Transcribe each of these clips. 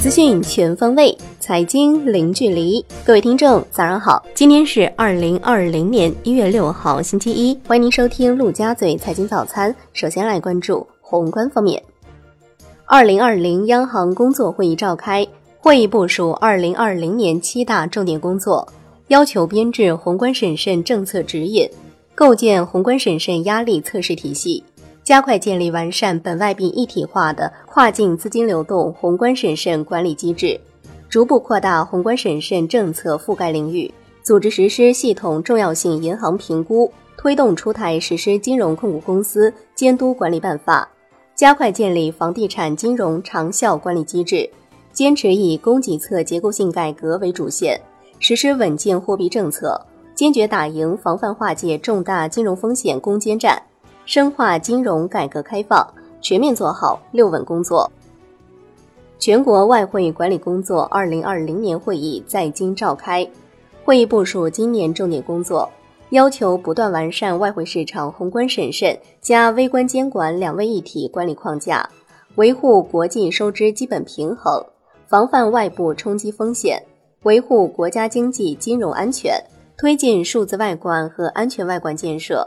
资讯全方位，财经零距离。各位听众，早上好！今天是二零二零年一月六号，星期一。欢迎您收听陆家嘴财经早餐。首先来关注宏观方面。二零二零央行工作会议召开，会议部署二零二零年七大重点工作，要求编制宏观审慎政策指引，构建宏观审慎压力测试体系。加快建立完善本外币一体化的跨境资金流动宏观审慎管理机制，逐步扩大宏观审慎政策覆盖领域，组织实施系统重要性银行评估，推动出台实施金融控股公司监督管理办法，加快建立房地产金融长效管理机制，坚持以供给侧结构性改革为主线，实施稳健货币政策，坚决打赢防范化解重大金融风险攻坚战。深化金融改革开放，全面做好六稳工作。全国外汇管理工作二零二零年会议在京召开，会议部署今年重点工作，要求不断完善外汇市场宏观审慎加微观监管两位一体管理框架，维护国际收支基本平衡，防范外部冲击风险，维护国家经济金融安全，推进数字外管和安全外管建设。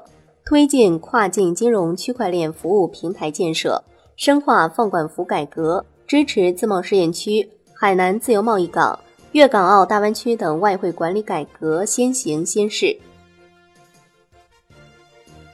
推进跨境金融区块链服务平台建设，深化放管服改革，支持自贸试验区、海南自由贸易港、粤港澳大湾区等外汇管理改革先行先试。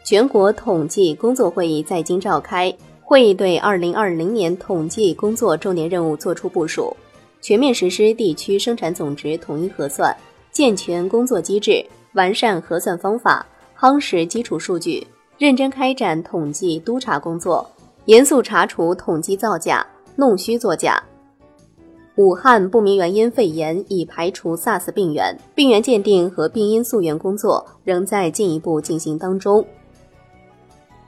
全国统计工作会议在京召开，会议对二零二零年统计工作重点任务作出部署，全面实施地区生产总值统一核算，健全工作机制，完善核算方法。夯实基础数据，认真开展统计督查工作，严肃查处统计造假、弄虚作假。武汉不明原因肺炎已排除 SARS 病原，病原鉴定和病因溯源工作仍在进一步进行当中。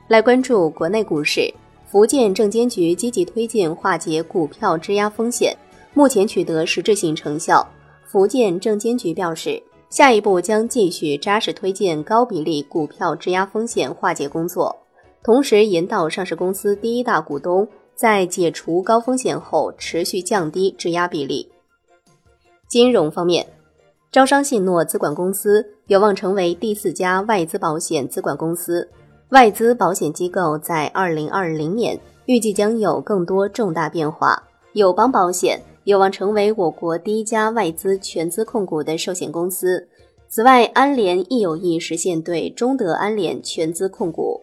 来关注国内股市，福建证监局积极推进化解股票质押风险，目前取得实质性成效。福建证监局表示。下一步将继续扎实推进高比例股票质押风险化解工作，同时引导上市公司第一大股东在解除高风险后持续降低质押比例。金融方面，招商信诺资管公司有望成为第四家外资保险资管公司，外资保险机构在二零二零年预计将有更多重大变化。友邦保险。有望成为我国第一家外资全资控股的寿险公司。此外，安联亦有意实现对中德安联全资控股。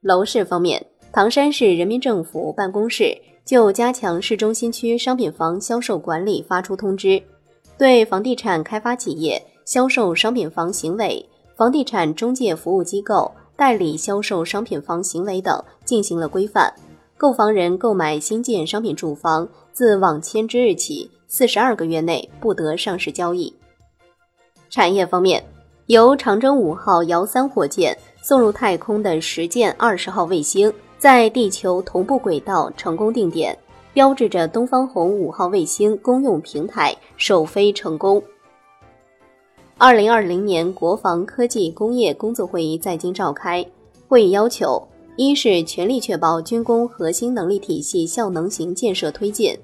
楼市方面，唐山市人民政府办公室就加强市中心区商品房销售管理发出通知，对房地产开发企业销售商品房行为、房地产中介服务机构代理销售商品房行为等进行了规范。购房人购买新建商品住房。自网签之日起，四十二个月内不得上市交易。产业方面，由长征五号遥三火箭送入太空的实践二十号卫星，在地球同步轨道成功定点，标志着东方红五号卫星公用平台首飞成功。二零二零年国防科技工业工作会议在京召开，会议要求。一是全力确保军工核心能力体系效能型建设推进；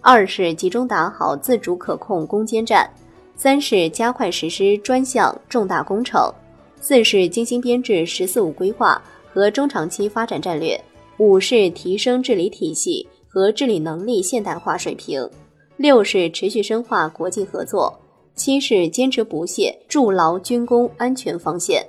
二是集中打好自主可控攻坚战；三是加快实施专项重大工程；四是精心编制“十四五”规划和中长期发展战略；五是提升治理体系和治理能力现代化水平；六是持续深化国际合作；七是坚持不懈筑牢军工安全防线。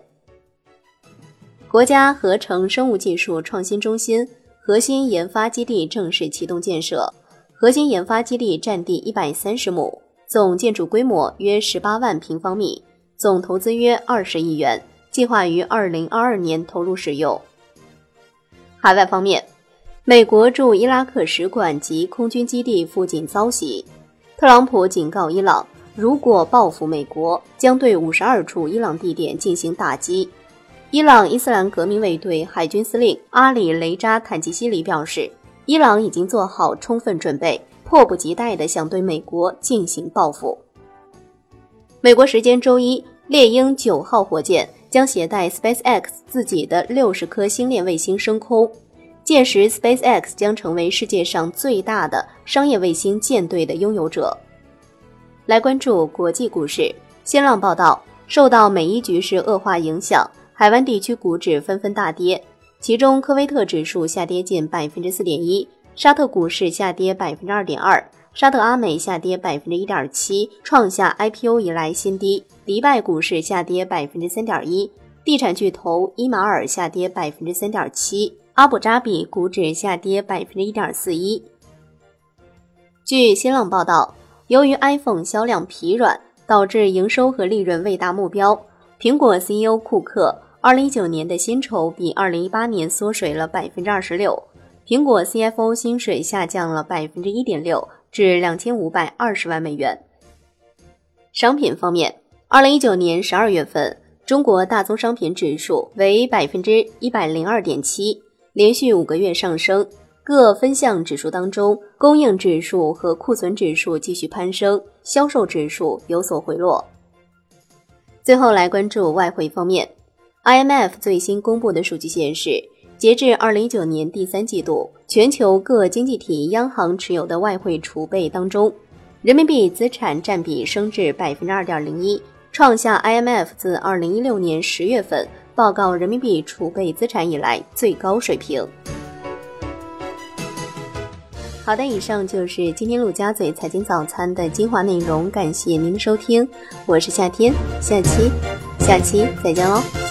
国家合成生物技术创新中心核心研发基地正式启动建设。核心研发基地占地一百三十亩，总建筑规模约十八万平方米，总投资约二十亿元，计划于二零二二年投入使用。海外方面，美国驻伊拉克使馆及空军基地附近遭袭，特朗普警告伊朗，如果报复美国，将对五十二处伊朗地点进行打击。伊朗伊斯兰革命卫队海军司令阿里·雷扎·坦吉西里表示，伊朗已经做好充分准备，迫不及待地想对美国进行报复。美国时间周一，猎鹰九号火箭将携带 SpaceX 自己的六十颗星链卫星升空。届时，SpaceX 将成为世界上最大的商业卫星舰队的拥有者。来关注国际股市，新浪报道，受到美伊局势恶化影响，海湾地区股指纷纷大跌，其中科威特指数下跌近百分之四点一，沙特股市下跌百分之二点二，沙特阿美下跌百分之一点七，创下 IPO 以来新低。迪拜股市下跌百分之三点一，地产巨头伊马尔下跌百分之三点七，阿布扎比股指下跌百分之一点四一。据新浪报道。由于 iPhone 销量疲软，导致营收和利润未达目标。苹果 CEO 库克2019年的薪酬比2018年缩水了26%，苹果 CFO 薪水下降了1.6%，至2520万美元。商品方面，2019年12月份，中国大宗商品指数为102.7，连续五个月上升。各分项指数当中，供应指数和库存指数继续攀升，销售指数有所回落。最后来关注外汇方面，IMF 最新公布的数据显示，截至二零一九年第三季度，全球各经济体央行持有的外汇储备当中，人民币资产占比升至百分之二点零一，创下 IMF 自二零一六年十月份报告人民币储备资产以来最高水平。好的，以上就是今天陆家嘴财经早餐的精华内容，感谢您的收听，我是夏天，下期下期再见喽。